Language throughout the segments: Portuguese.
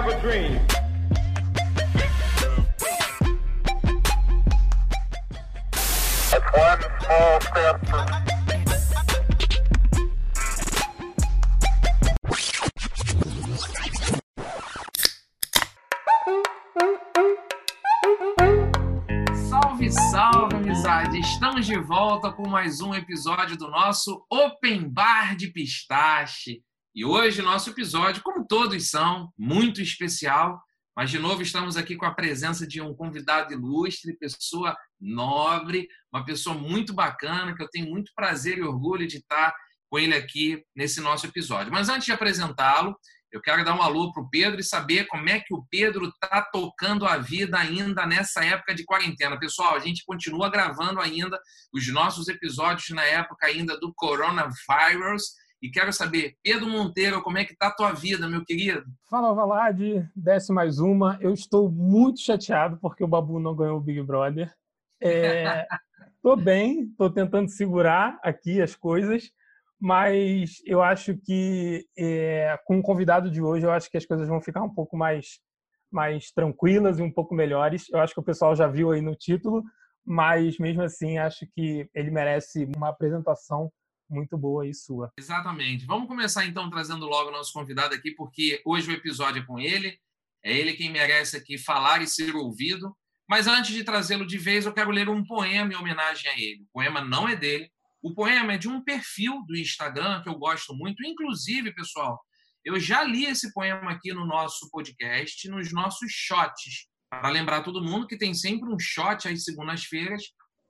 have a dream. one small step for Salve, salve, amizade! Estamos de volta com mais um episódio do nosso Open Bar de Pistache. E hoje, nosso episódio, como todos são, muito especial. Mas, de novo, estamos aqui com a presença de um convidado ilustre, pessoa nobre, uma pessoa muito bacana, que eu tenho muito prazer e orgulho de estar com ele aqui nesse nosso episódio. Mas antes de apresentá-lo, eu quero dar um alô para o Pedro e saber como é que o Pedro está tocando a vida ainda nessa época de quarentena. Pessoal, a gente continua gravando ainda os nossos episódios na época ainda do coronavírus. E quero saber, Pedro Monteiro, como é que está a tua vida, meu querido? Fala, Valad, desce mais uma. Eu estou muito chateado porque o Babu não ganhou o Big Brother. É, tô bem, tô tentando segurar aqui as coisas, mas eu acho que é, com o convidado de hoje, eu acho que as coisas vão ficar um pouco mais, mais tranquilas e um pouco melhores. Eu acho que o pessoal já viu aí no título, mas mesmo assim acho que ele merece uma apresentação muito boa e sua. Exatamente. Vamos começar então trazendo logo o nosso convidado aqui, porque hoje o episódio é com ele. É ele quem merece aqui falar e ser ouvido. Mas antes de trazê-lo de vez, eu quero ler um poema em homenagem a ele. O poema não é dele. O poema é de um perfil do Instagram que eu gosto muito. Inclusive, pessoal, eu já li esse poema aqui no nosso podcast, nos nossos shots. Para lembrar todo mundo que tem sempre um shot às segundas-feiras.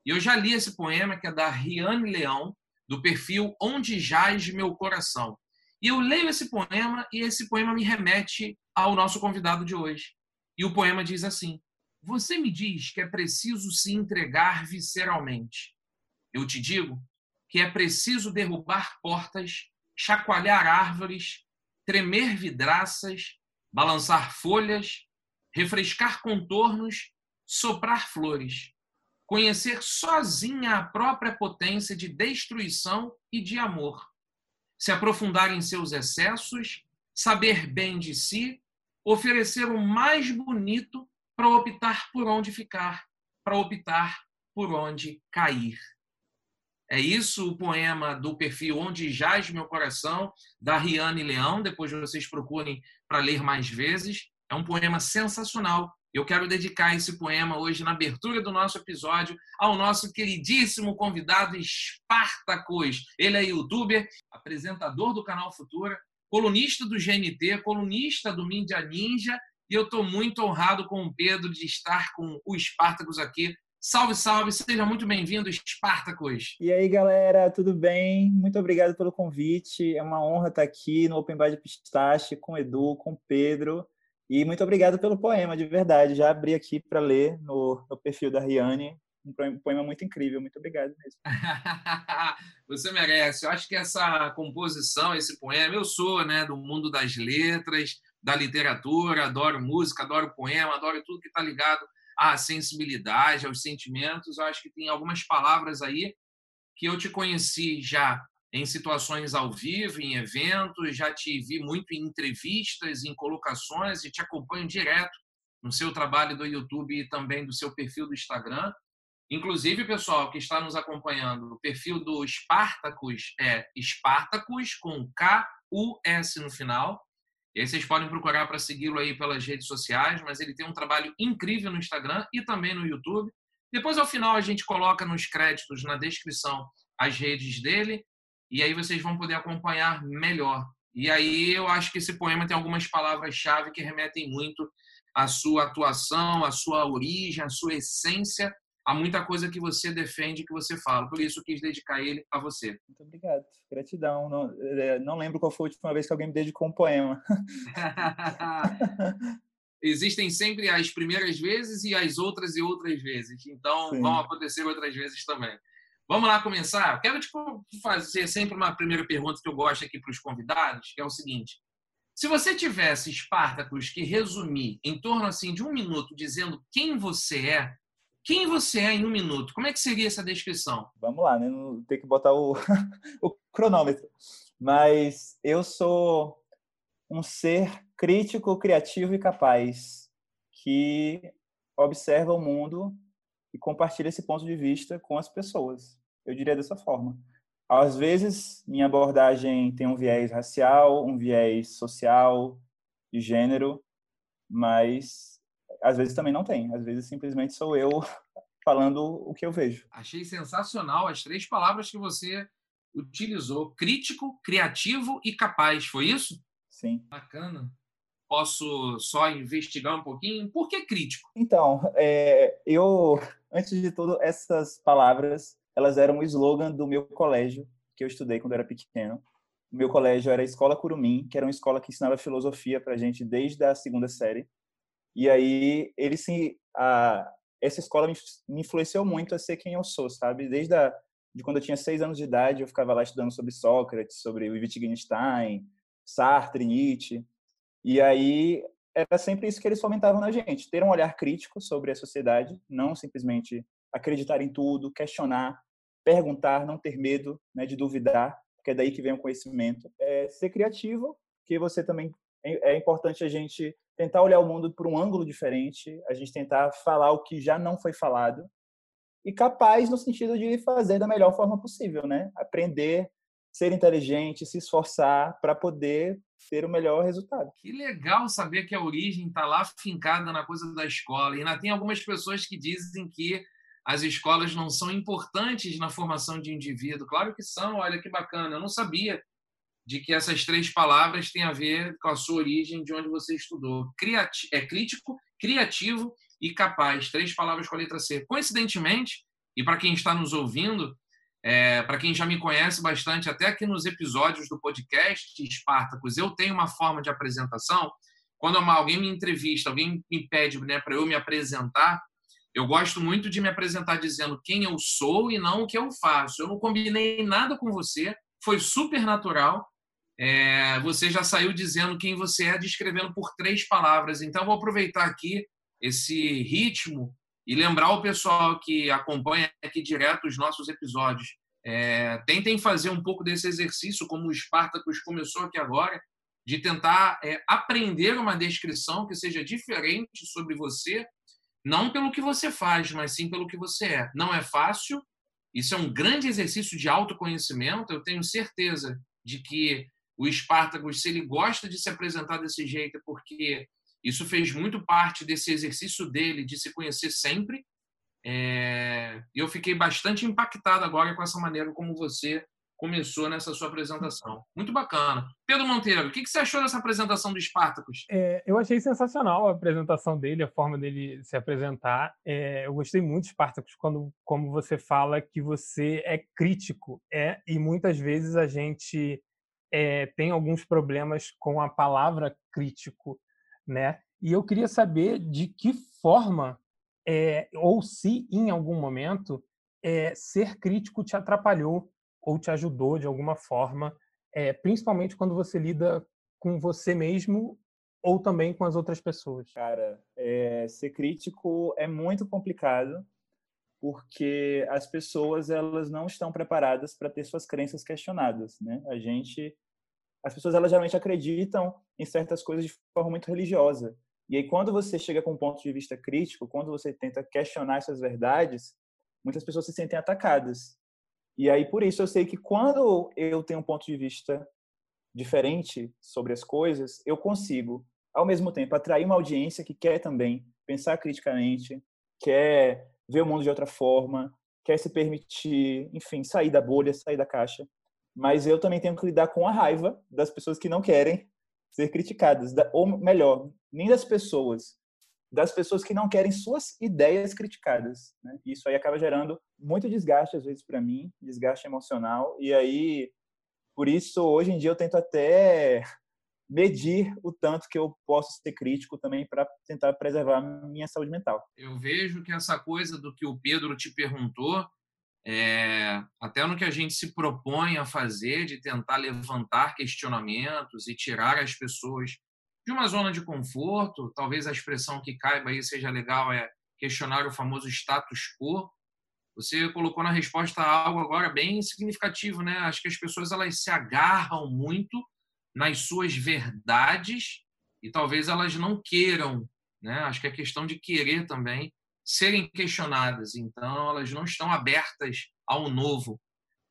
E eu já li esse poema, que é da Riane Leão, do perfil Onde Jaz Meu Coração. E eu leio esse poema e esse poema me remete ao nosso convidado de hoje. E o poema diz assim: você me diz que é preciso se entregar visceralmente. Eu te digo que é preciso derrubar portas, chacoalhar árvores, tremer vidraças, balançar folhas, refrescar contornos, soprar flores, conhecer sozinha a própria potência de destruição e de amor, se aprofundar em seus excessos, saber bem de si, oferecer o mais bonito para optar por onde ficar, para optar por onde cair. É isso o poema do perfil Onde Jaz Meu Coração, da Riane Leão. Depois vocês procurem para ler mais vezes. É um poema sensacional. Eu quero dedicar esse poema hoje, na abertura do nosso episódio, ao nosso queridíssimo convidado Spartacus. Ele é youtuber, apresentador do canal Futura, colunista do GNT, colunista do Mídia Ninja e eu estou muito honrado com o Pedro de estar com o Espartacus aqui. Salve, salve, seja muito bem-vindo, Espartacus. E aí, galera, tudo bem? Muito obrigado pelo convite. É uma honra estar aqui no Open Bar de Pistache com o Edu, com o Pedro. E muito obrigado pelo poema, de verdade. Já abri aqui para ler no, no perfil da Riane um poema muito incrível. Muito obrigado mesmo. Você merece. Eu acho que essa composição, esse poema, eu sou né, do mundo das letras, da literatura, adoro música, adoro poema, adoro tudo que está ligado à sensibilidade, aos sentimentos. Eu acho que tem algumas palavras aí que eu te conheci já em situações ao vivo, em eventos, já te vi muito em entrevistas, em colocações e te acompanho direto no seu trabalho do YouTube e também do seu perfil do Instagram. Inclusive, pessoal que está nos acompanhando, o perfil do Spartacus é Spartacus com K-U-S no final. E aí vocês podem procurar para segui-lo aí pelas redes sociais, mas ele tem um trabalho incrível no Instagram e também no YouTube. Depois, ao final, a gente coloca nos créditos, na descrição, as redes dele, e aí vocês vão poder acompanhar melhor. E aí eu acho que esse poema tem algumas palavras-chave que remetem muito à sua atuação, à sua origem, à sua essência há muita coisa que você defende, que você fala. Por isso, quis dedicar ele a você. Muito obrigado. Gratidão. Não, é, não lembro qual foi a última vez que alguém me dedicou um poema. Existem sempre as primeiras vezes e as outras e outras vezes. Então, Sim. vão acontecer outras vezes também. Vamos lá começar? Quero te fazer sempre uma primeira pergunta que eu gosto aqui para os convidados, que é o seguinte. Se você tivesse, Espartacus, que resumir em torno assim de um minuto dizendo quem você é, quem você é em um minuto? Como é que seria essa descrição? Vamos lá, né? Não tem que botar o, o cronômetro. Mas eu sou um ser crítico, criativo e capaz, que observa o mundo e compartilha esse ponto de vista com as pessoas. Eu diria dessa forma. Às vezes, minha abordagem tem um viés racial, um viés social, de gênero, mas às vezes também não tem. Às vezes simplesmente sou eu falando o que eu vejo. Achei sensacional as três palavras que você utilizou: crítico, criativo e capaz. Foi isso? Sim. Bacana. Posso só investigar um pouquinho? Por que crítico? Então, é, eu, antes de tudo, essas palavras, elas eram o slogan do meu colégio, que eu estudei quando eu era pequeno. O meu colégio era a Escola Curumim, que era uma escola que ensinava filosofia para gente desde a segunda série. E aí, ele se, a, essa escola me, me influenciou muito a ser quem eu sou, sabe? Desde a, de quando eu tinha seis anos de idade, eu ficava lá estudando sobre Sócrates, sobre Wittgenstein, Sartre, Nietzsche. E aí era sempre isso que eles fomentavam na gente, ter um olhar crítico sobre a sociedade, não simplesmente acreditar em tudo, questionar, perguntar, não ter medo né, de duvidar, porque é daí que vem o conhecimento. É ser criativo, que você também é, é importante a gente tentar olhar o mundo por um ângulo diferente, a gente tentar falar o que já não foi falado e capaz no sentido de fazer da melhor forma possível, né? Aprender ser inteligente, se esforçar para poder ter o melhor resultado. Que legal saber que a origem está lá fincada na coisa da escola. E ainda tem algumas pessoas que dizem que as escolas não são importantes na formação de indivíduo. Claro que são, olha que bacana. Eu não sabia de que essas três palavras têm a ver com a sua origem, de onde você estudou. Criati é crítico, criativo e capaz. Três palavras com a letra C. Coincidentemente, e para quem está nos ouvindo, é, para quem já me conhece bastante, até aqui nos episódios do podcast Espartacus, eu tenho uma forma de apresentação. Quando alguém me entrevista, alguém me pede né, para eu me apresentar, eu gosto muito de me apresentar dizendo quem eu sou e não o que eu faço. Eu não combinei nada com você, foi super natural. É, você já saiu dizendo quem você é, descrevendo por três palavras. Então, vou aproveitar aqui esse ritmo e lembrar o pessoal que acompanha aqui direto os nossos episódios, é, tentem fazer um pouco desse exercício, como o Spartacus começou aqui agora, de tentar é, aprender uma descrição que seja diferente sobre você, não pelo que você faz, mas sim pelo que você é. Não é fácil, isso é um grande exercício de autoconhecimento. Eu tenho certeza de que o Spartacus, se ele gosta de se apresentar desse jeito, é porque isso fez muito parte desse exercício dele de se conhecer sempre. É... Eu fiquei bastante impactado agora com essa maneira como você começou nessa sua apresentação. Muito bacana. Pedro Monteiro, o que você achou dessa apresentação do Spartacus? É, eu achei sensacional a apresentação dele, a forma dele se apresentar. É, eu gostei muito de Spartacus quando, como você fala que você é crítico, é e muitas vezes a gente é, tem alguns problemas com a palavra crítico né? E eu queria saber de que forma, é, ou se em algum momento, é, ser crítico te atrapalhou ou te ajudou de alguma forma, é, principalmente quando você lida com você mesmo ou também com as outras pessoas. Cara, ser crítico é muito complicado porque as pessoas elas não estão preparadas para ter suas crenças questionadas, né? A gente as pessoas elas geralmente acreditam em certas coisas de forma muito religiosa. E aí quando você chega com um ponto de vista crítico, quando você tenta questionar essas verdades, muitas pessoas se sentem atacadas. E aí por isso eu sei que quando eu tenho um ponto de vista diferente sobre as coisas, eu consigo ao mesmo tempo atrair uma audiência que quer também pensar criticamente, quer ver o mundo de outra forma, quer se permitir, enfim, sair da bolha, sair da caixa mas eu também tenho que lidar com a raiva das pessoas que não querem ser criticadas, ou melhor, nem das pessoas, das pessoas que não querem suas ideias criticadas. Né? Isso aí acaba gerando muito desgaste às vezes para mim, desgaste emocional. E aí, por isso hoje em dia eu tento até medir o tanto que eu posso ser crítico também para tentar preservar minha saúde mental. Eu vejo que essa coisa do que o Pedro te perguntou é, até no que a gente se propõe a fazer, de tentar levantar questionamentos e tirar as pessoas de uma zona de conforto, talvez a expressão que caiba aí seja legal é questionar o famoso status quo. Você colocou na resposta algo agora bem significativo, né? Acho que as pessoas elas se agarram muito nas suas verdades e talvez elas não queiram, né? Acho que é questão de querer também serem questionadas. Então, elas não estão abertas ao novo.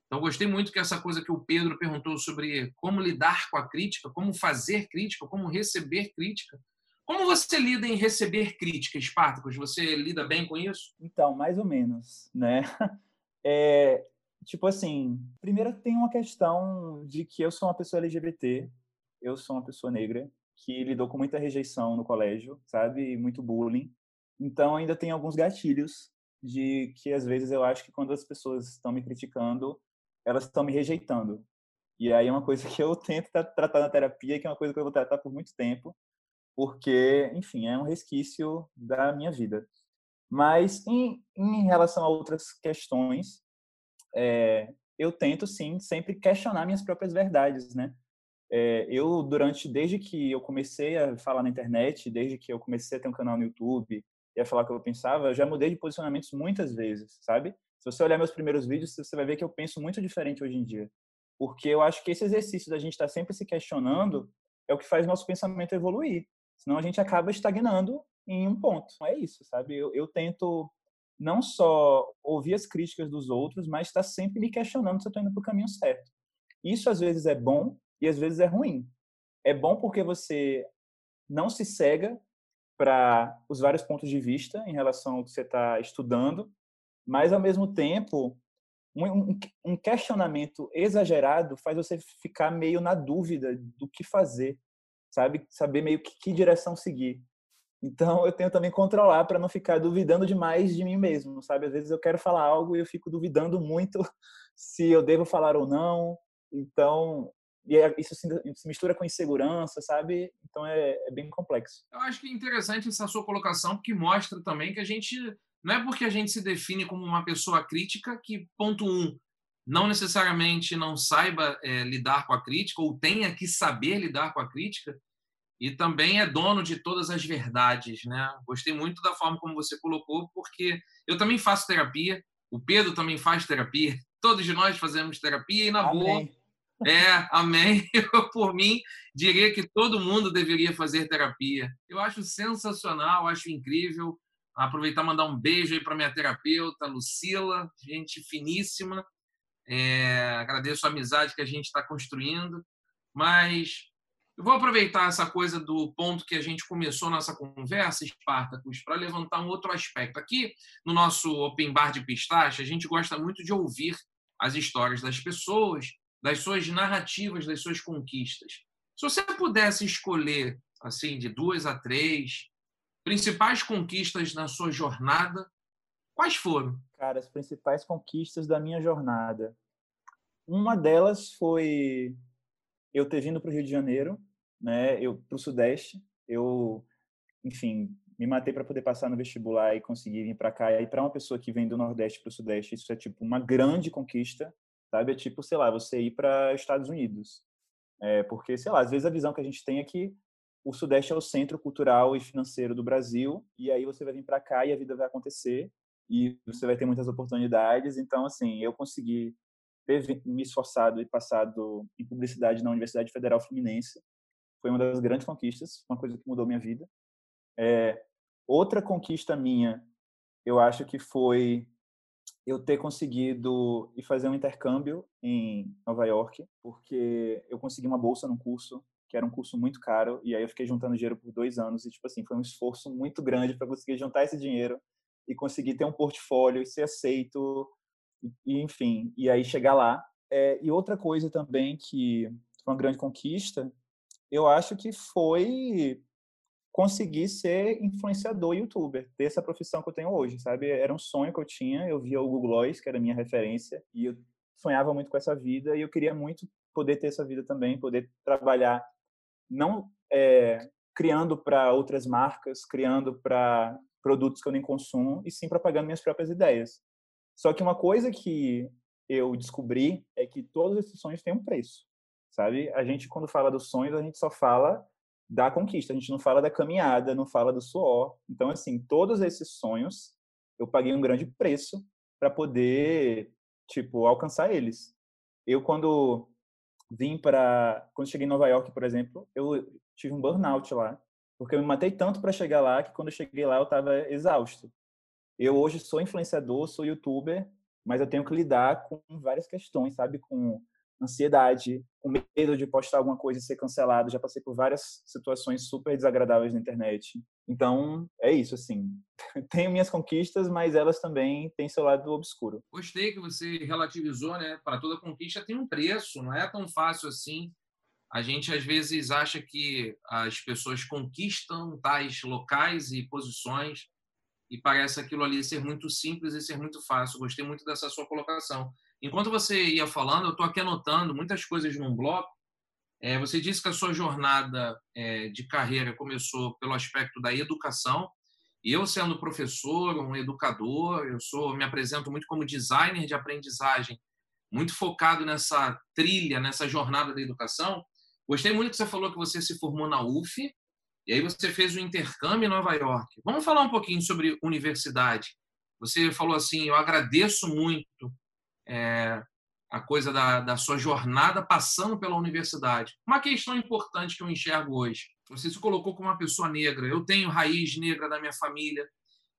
Então, gostei muito que essa coisa que o Pedro perguntou sobre como lidar com a crítica, como fazer crítica, como receber crítica. Como você lida em receber críticas, Spartacus? Você lida bem com isso? Então, mais ou menos, né? É, tipo assim, primeiro tem uma questão de que eu sou uma pessoa LGBT, eu sou uma pessoa negra, que lidou com muita rejeição no colégio, sabe? Muito bullying. Então, ainda tem alguns gatilhos de que às vezes eu acho que quando as pessoas estão me criticando, elas estão me rejeitando. E aí é uma coisa que eu tento tratar na terapia, que é uma coisa que eu vou tratar por muito tempo, porque, enfim, é um resquício da minha vida. Mas em, em relação a outras questões, é, eu tento sim sempre questionar minhas próprias verdades, né? É, eu durante desde que eu comecei a falar na internet, desde que eu comecei a ter um canal no YouTube e a falar o que eu pensava, eu já mudei de posicionamentos muitas vezes, sabe? Se você olhar meus primeiros vídeos, você vai ver que eu penso muito diferente hoje em dia, porque eu acho que esse exercício da gente estar sempre se questionando é o que faz nosso pensamento evoluir. Senão a gente acaba estagnando em um ponto. É isso, sabe? Eu, eu tento não só ouvir as críticas dos outros, mas estar sempre me questionando se eu estou indo para o caminho certo. Isso às vezes é bom e às vezes é ruim. É bom porque você não se cega para os vários pontos de vista em relação ao que você está estudando, mas ao mesmo tempo um, um, questionamento exagerado faz você ficar meio na dúvida do que fazer, sabe? Saber meio que, que direção seguir. Então eu tenho também controlar para não ficar duvidando demais de mim mesmo, sabe? Às vezes eu quero falar algo e eu fico duvidando muito se eu devo falar ou não. Então e é, isso se mistura com insegurança, sabe? Então é, é, bem complexo. Eu acho que é interessante essa sua colocação, porque mostra também que a gente não é porque a gente se define como uma pessoa crítica que ponto um não necessariamente não saiba é, lidar com a crítica ou tenha que saber lidar com a crítica e também é dono de todas as verdades, né? Gostei muito da forma como você colocou, porque eu também faço terapia, o Pedro também faz terapia, todos nós fazemos terapia e na Amém. boa é, amém. Eu, por mim, diria que todo mundo deveria fazer terapia. Eu acho sensacional, acho incrível. Aproveitar mandar um beijo aí para minha terapeuta, Lucila, gente finíssima. É, agradeço a amizade que a gente está construindo. Mas eu vou aproveitar essa coisa do ponto que a gente começou nossa conversa, Espartacus, para levantar um outro aspecto. Aqui no nosso Open Bar de Pistache, a gente gosta muito de ouvir as histórias das pessoas das suas narrativas, das suas conquistas. Se você pudesse escolher, assim, de duas a três, principais conquistas na sua jornada, quais foram? Cara, as principais conquistas da minha jornada. Uma delas foi eu ter vindo para o Rio de Janeiro, né? Eu para o Sudeste. Eu, enfim, me matei para poder passar no vestibular e conseguir vir para cá. E para uma pessoa que vem do Nordeste para o Sudeste, isso é tipo uma grande conquista, sabe? É tipo, sei lá, você ir para Estados Unidos. É, porque, sei lá, às vezes a visão que a gente tem é que o Sudeste é o centro cultural e financeiro do Brasil, e aí você vai vir para cá e a vida vai acontecer, e você vai ter muitas oportunidades. Então, assim, eu consegui ter me esforçado e passado em publicidade na Universidade Federal Fluminense. Foi uma das grandes conquistas, uma coisa que mudou minha vida. É, outra conquista minha, eu acho que foi eu ter conseguido ir fazer um intercâmbio em Nova York, porque eu consegui uma bolsa num curso que era um curso muito caro, e aí eu fiquei juntando dinheiro por dois anos, e, tipo assim, foi um esforço muito grande para conseguir juntar esse dinheiro e conseguir ter um portfólio e ser aceito, e, enfim, e aí chegar lá. É, e outra coisa também que foi uma grande conquista, eu acho que foi conseguir ser influenciador youtuber, ter essa profissão que eu tenho hoje, sabe? Era um sonho que eu tinha, eu via o Google Lois, que era a minha referência, e eu sonhava muito com essa vida, e eu queria muito poder ter essa vida também, poder trabalhar, não é, criando para outras marcas, criando para produtos que eu nem consumo, e sim propagando minhas próprias ideias. Só que uma coisa que eu descobri é que todos esses sonhos têm um preço, sabe? A gente, quando fala dos sonhos, a gente só fala da conquista, a gente não fala da caminhada, não fala do suor. Então, assim, todos esses sonhos, eu paguei um grande preço para poder, tipo, alcançar eles. Eu, quando vim para quando cheguei em Nova York, por exemplo, eu tive um burnout lá, porque eu me matei tanto para chegar lá que quando eu cheguei lá eu estava exausto. Eu hoje sou influenciador, sou youtuber, mas eu tenho que lidar com várias questões, sabe, com ansiedade, com medo de postar alguma coisa e ser cancelado. Já passei por várias situações super desagradáveis na internet. Então, é isso, assim. Tenho minhas conquistas, mas elas também têm seu lado obscuro. Gostei que você relativizou, né? Para toda conquista tem um preço, não é tão fácil assim. A gente às vezes acha que as pessoas conquistam tais locais e posições e parece aquilo ali ser muito simples e ser muito fácil. Gostei muito dessa sua colocação. Enquanto você ia falando, eu estou aqui anotando muitas coisas num bloco. É, você disse que a sua jornada é, de carreira começou pelo aspecto da educação. E eu, sendo professor, um educador, eu sou, me apresento muito como designer de aprendizagem, muito focado nessa trilha, nessa jornada da educação. Gostei muito que você falou que você se formou na UF, e aí você fez o intercâmbio em Nova York. Vamos falar um pouquinho sobre universidade. Você falou assim, eu agradeço muito é, a coisa da, da sua jornada passando pela universidade. Uma questão importante que eu enxergo hoje. Você se colocou como uma pessoa negra. Eu tenho raiz negra da minha família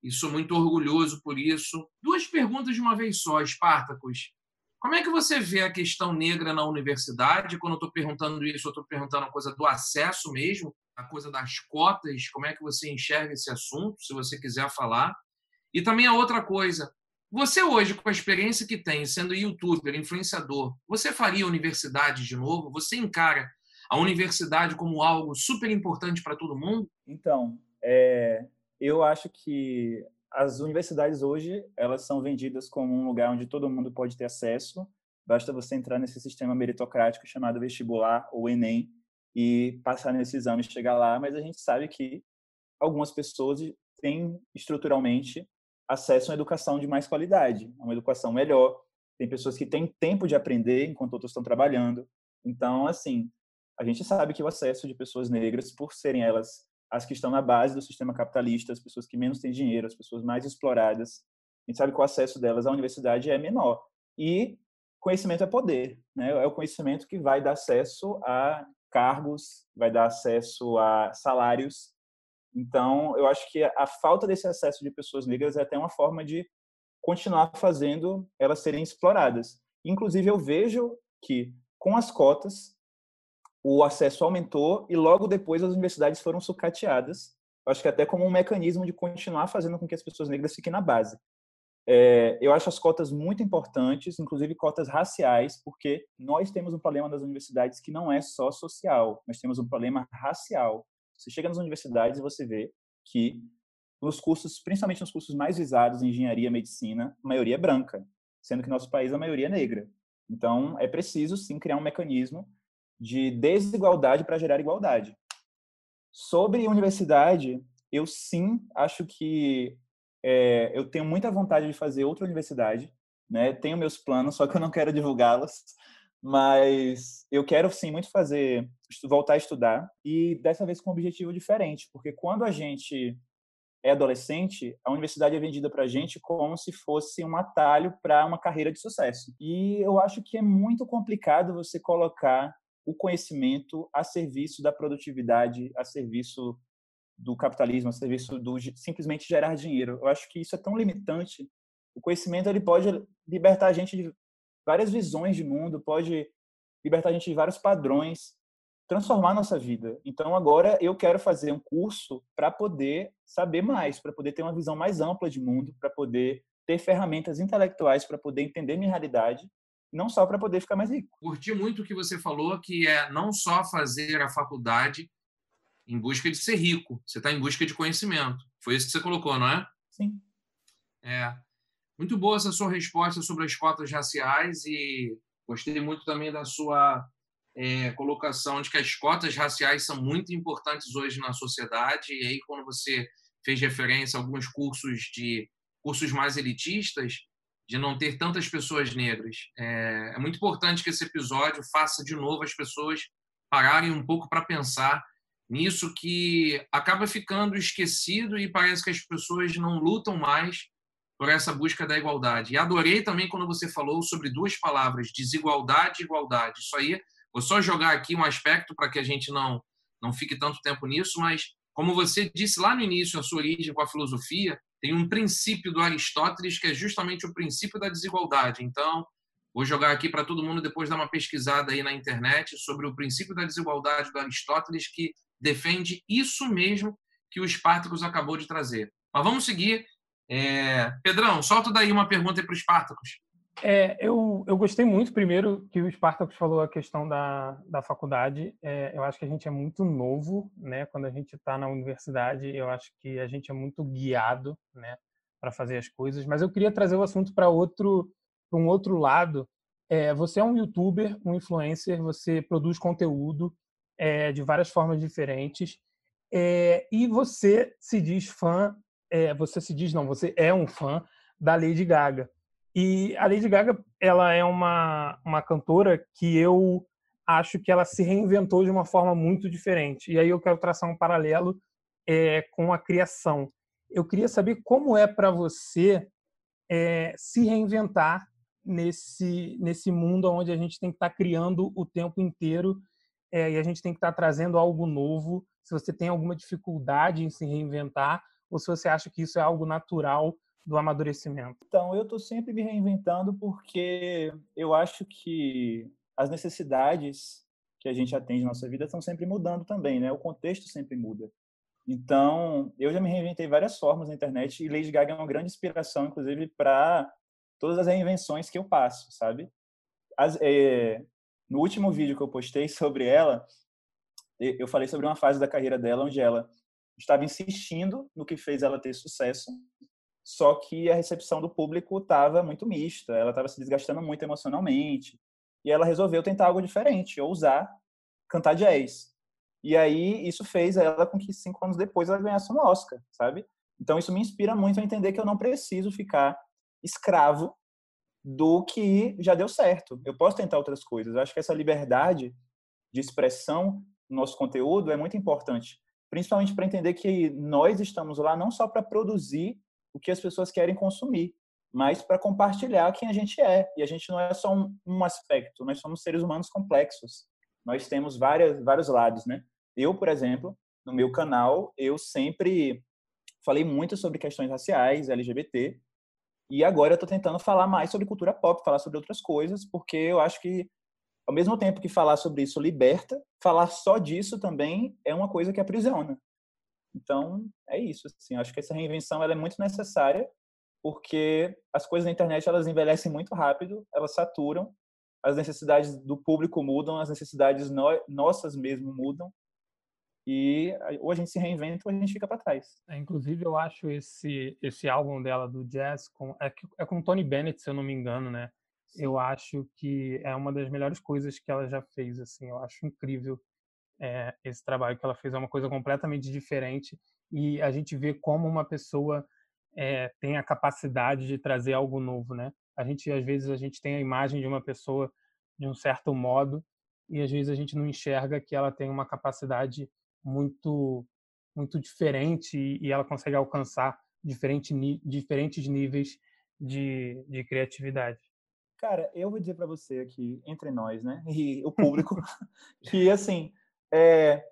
e sou muito orgulhoso por isso. Duas perguntas de uma vez só, Espartacus. Como é que você vê a questão negra na universidade? Quando eu estou perguntando isso, eu estou perguntando a coisa do acesso mesmo, a coisa das cotas, como é que você enxerga esse assunto, se você quiser falar. E também a outra coisa, você hoje, com a experiência que tem, sendo youtuber, influenciador, você faria universidade de novo? Você encara a universidade como algo super importante para todo mundo? Então, é, eu acho que as universidades hoje elas são vendidas como um lugar onde todo mundo pode ter acesso. Basta você entrar nesse sistema meritocrático chamado vestibular ou Enem e passar nesse exame e chegar lá. Mas a gente sabe que algumas pessoas têm estruturalmente acesso a uma educação de mais qualidade, a uma educação melhor. Tem pessoas que têm tempo de aprender enquanto outros estão trabalhando. Então, assim, a gente sabe que o acesso de pessoas negras, por serem elas as que estão na base do sistema capitalista, as pessoas que menos têm dinheiro, as pessoas mais exploradas. A gente sabe que o acesso delas à universidade é menor. E conhecimento é poder, né? É o conhecimento que vai dar acesso a cargos, vai dar acesso a salários. Então, eu acho que a falta desse acesso de pessoas negras é até uma forma de continuar fazendo elas serem exploradas. Inclusive, eu vejo que com as cotas o acesso aumentou e logo depois as universidades foram sucateadas. Acho que até como um mecanismo de continuar fazendo com que as pessoas negras fiquem na base. É, eu acho as cotas muito importantes, inclusive cotas raciais, porque nós temos um problema das universidades que não é só social, nós temos um problema racial. Você chega nas universidades e você vê que nos cursos, principalmente nos cursos mais visados, engenharia, medicina, a maioria é branca, sendo que nosso país a maioria é negra. Então, é preciso sim criar um mecanismo de desigualdade para gerar igualdade. Sobre universidade, eu sim acho que é, eu tenho muita vontade de fazer outra universidade, né? Tenho meus planos, só que eu não quero divulgá-los, mas eu quero sim muito fazer, voltar a estudar e dessa vez com um objetivo diferente, porque quando a gente é adolescente, a universidade é vendida para a gente como se fosse um atalho para uma carreira de sucesso. E eu acho que é muito complicado você colocar o conhecimento a serviço da produtividade, a serviço do capitalismo, a serviço do simplesmente gerar dinheiro. Eu acho que isso é tão limitante. O conhecimento ele pode libertar a gente de várias visões de mundo, pode libertar a gente de vários padrões, transformar a nossa vida. Então agora eu quero fazer um curso para poder saber mais, para poder ter uma visão mais ampla de mundo, para poder ter ferramentas intelectuais para poder entender minha realidade não só para poder ficar mais rico. Curti muito o que você falou, que é não só fazer a faculdade em busca de ser rico, você está em busca de conhecimento. Foi isso que você colocou, não é? Sim. É. Muito boa essa sua resposta sobre as cotas raciais e gostei muito também da sua é, colocação de que as cotas raciais são muito importantes hoje na sociedade. E aí, quando você fez referência a alguns cursos de cursos mais elitistas, de não ter tantas pessoas negras. É, é muito importante que esse episódio faça de novo as pessoas pararem um pouco para pensar nisso que acaba ficando esquecido e parece que as pessoas não lutam mais por essa busca da igualdade. E adorei também quando você falou sobre duas palavras, desigualdade e igualdade. Isso aí Vou só jogar aqui um aspecto para que a gente não, não fique tanto tempo nisso, mas como você disse lá no início, a sua origem com a filosofia, tem um princípio do Aristóteles que é justamente o princípio da desigualdade. Então, vou jogar aqui para todo mundo depois dar uma pesquisada aí na internet sobre o princípio da desigualdade do Aristóteles que defende isso mesmo que o Espartacus acabou de trazer. Mas vamos seguir. É... Pedrão, solta daí uma pergunta para o Espartacus. É, eu, eu gostei muito, primeiro, que o Spartacus falou a questão da, da faculdade. É, eu acho que a gente é muito novo, né? Quando a gente está na universidade, eu acho que a gente é muito guiado, né? Para fazer as coisas. Mas eu queria trazer o assunto para outro, para um outro lado. É, você é um youtuber, um influencer, você produz conteúdo é, de várias formas diferentes. É, e você se diz fã, é, você se diz, não, você é um fã da Lady Gaga. E a Lady Gaga, ela é uma, uma cantora que eu acho que ela se reinventou de uma forma muito diferente. E aí eu quero traçar um paralelo é, com a criação. Eu queria saber como é para você é, se reinventar nesse, nesse mundo onde a gente tem que estar tá criando o tempo inteiro é, e a gente tem que estar tá trazendo algo novo. Se você tem alguma dificuldade em se reinventar ou se você acha que isso é algo natural do amadurecimento? Então, eu estou sempre me reinventando porque eu acho que as necessidades que a gente atende na nossa vida estão sempre mudando também, né? O contexto sempre muda. Então, eu já me reinventei várias formas na internet e Lady Gaga é uma grande inspiração, inclusive, para todas as reinvenções que eu passo, sabe? As, é, no último vídeo que eu postei sobre ela, eu falei sobre uma fase da carreira dela onde ela estava insistindo no que fez ela ter sucesso só que a recepção do público estava muito mista, ela estava se desgastando muito emocionalmente, e ela resolveu tentar algo diferente, ousar cantar jazz. E aí isso fez ela com que cinco anos depois ela ganhasse um Oscar, sabe? Então isso me inspira muito a entender que eu não preciso ficar escravo do que já deu certo. Eu posso tentar outras coisas. Eu acho que essa liberdade de expressão no nosso conteúdo é muito importante, principalmente para entender que nós estamos lá não só para produzir o que as pessoas querem consumir, mas para compartilhar quem a gente é. E a gente não é só um, um, aspecto, nós somos seres humanos complexos. Nós temos várias, vários lados, né? Eu, por exemplo, no meu canal, eu sempre falei muito sobre questões raciais, LGBT, e agora eu estou tentando falar mais sobre cultura pop, falar sobre outras coisas, porque eu acho que, ao mesmo tempo que falar sobre isso liberta, falar só disso também é uma coisa que aprisiona. Então, é isso. Assim, acho que essa reinvenção ela é muito necessária, porque as coisas na internet elas envelhecem muito rápido, elas saturam, as necessidades do público mudam, as necessidades no, nossas mesmo mudam, e ou a gente se reinventa ou a gente fica para trás. É, inclusive, eu acho esse esse álbum dela do jazz com é, é com Tony Bennett, se eu não me engano, né? Eu acho que é uma das melhores coisas que ela já fez, assim. Eu acho incrível é, esse trabalho que ela fez é uma coisa completamente diferente e a gente vê como uma pessoa é, tem a capacidade de trazer algo novo, né? A gente às vezes a gente tem a imagem de uma pessoa de um certo modo e às vezes a gente não enxerga que ela tem uma capacidade muito muito diferente e ela consegue alcançar diferente, diferentes níveis de, de criatividade. Cara, eu vou dizer para você aqui, entre nós, né, e o público, que assim, é,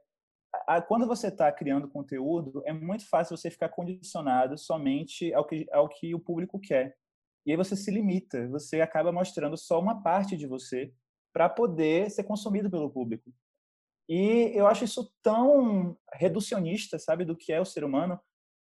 a, quando você está criando conteúdo, é muito fácil você ficar condicionado somente ao que, ao que o público quer. E aí você se limita, você acaba mostrando só uma parte de você para poder ser consumido pelo público. E eu acho isso tão reducionista, sabe, do que é o ser humano.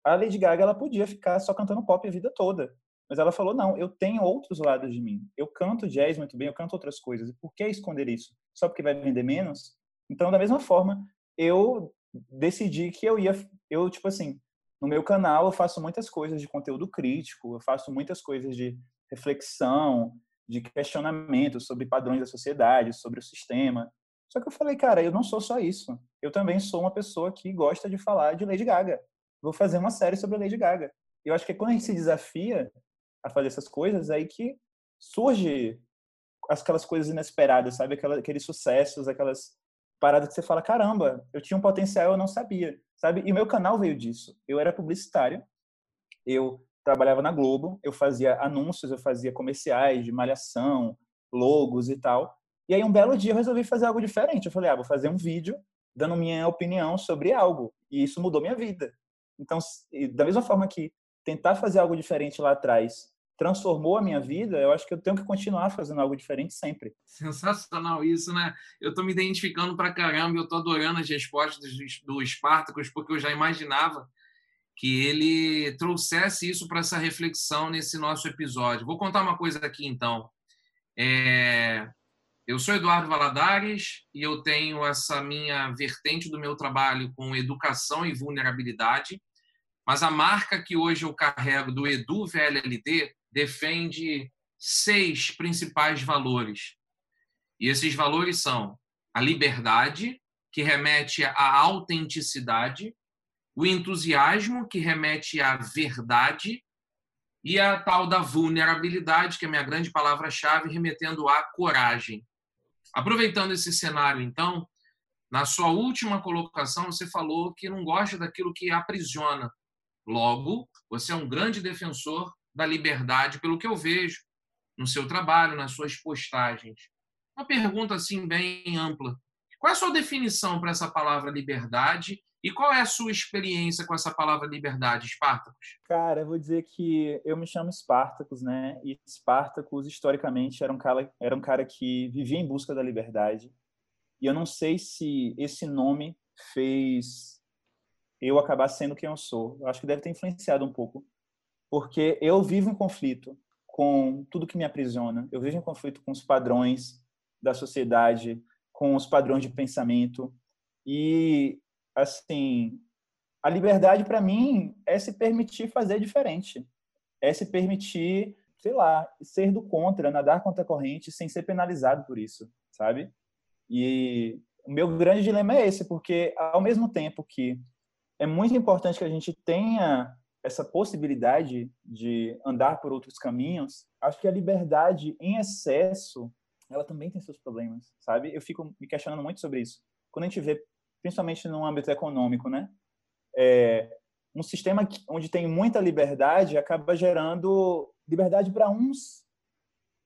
A Lady Gaga ela podia ficar só cantando pop a vida toda, mas ela falou não, eu tenho outros lados de mim. Eu canto jazz muito bem, eu canto outras coisas. E por que esconder isso? Só porque vai vender menos? Então, da mesma forma, eu decidi que eu ia, eu tipo assim, no meu canal eu faço muitas coisas de conteúdo crítico, eu faço muitas coisas de reflexão, de questionamento sobre padrões da sociedade, sobre o sistema. Só que eu falei, cara, eu não sou só isso. Eu também sou uma pessoa que gosta de falar de Lady Gaga. Vou fazer uma série sobre Lady Gaga. Eu acho que quando a gente se desafia a fazer essas coisas, aí que surge aquelas coisas inesperadas, sabe? Aqueles sucessos, aquelas parada que você fala, caramba, eu tinha um potencial, eu não sabia, sabe? E meu canal veio disso. Eu era publicitário, eu trabalhava na Globo, eu fazia anúncios, eu fazia comerciais de malhação, logos e tal. E aí, um belo dia, eu resolvi fazer algo diferente. Eu falei, ah, vou fazer um vídeo dando minha opinião sobre algo. E isso mudou minha vida. Então, da mesma forma que tentar fazer algo diferente lá atrás transformou a minha vida, eu acho que eu tenho que continuar fazendo algo diferente sempre. Sensacional isso, né? Eu estou me identificando para caramba, eu estou adorando as respostas do Spartacus, porque eu já imaginava que ele trouxesse isso para essa reflexão nesse nosso episódio. Vou contar uma coisa aqui, então. É... Eu sou Eduardo Valadares e eu tenho essa minha vertente do meu trabalho com educação e vulnerabilidade, mas a marca que hoje eu carrego do Edu VLLD defende seis principais valores. E esses valores são a liberdade, que remete à autenticidade, o entusiasmo, que remete à verdade, e a tal da vulnerabilidade, que é a minha grande palavra-chave, remetendo à coragem. Aproveitando esse cenário, então, na sua última colocação, você falou que não gosta daquilo que aprisiona. Logo, você é um grande defensor da liberdade, pelo que eu vejo no seu trabalho, nas suas postagens. Uma pergunta assim bem ampla. Qual é a sua definição para essa palavra liberdade e qual é a sua experiência com essa palavra liberdade, Spartacus? Cara, eu vou dizer que eu me chamo Spartacus, né? E Spartacus, historicamente, era um cara, era um cara que vivia em busca da liberdade. E eu não sei se esse nome fez eu acabar sendo quem eu sou. Eu acho que deve ter influenciado um pouco porque eu vivo em conflito com tudo que me aprisiona. Eu vivo em conflito com os padrões da sociedade, com os padrões de pensamento e assim, a liberdade para mim é se permitir fazer diferente. É se permitir, sei lá, ser do contra, nadar contra a corrente sem ser penalizado por isso, sabe? E o meu grande dilema é esse, porque ao mesmo tempo que é muito importante que a gente tenha essa possibilidade de andar por outros caminhos, acho que a liberdade em excesso, ela também tem seus problemas, sabe? Eu fico me questionando muito sobre isso. Quando a gente vê, principalmente no âmbito econômico, né? É, um sistema onde tem muita liberdade acaba gerando liberdade para uns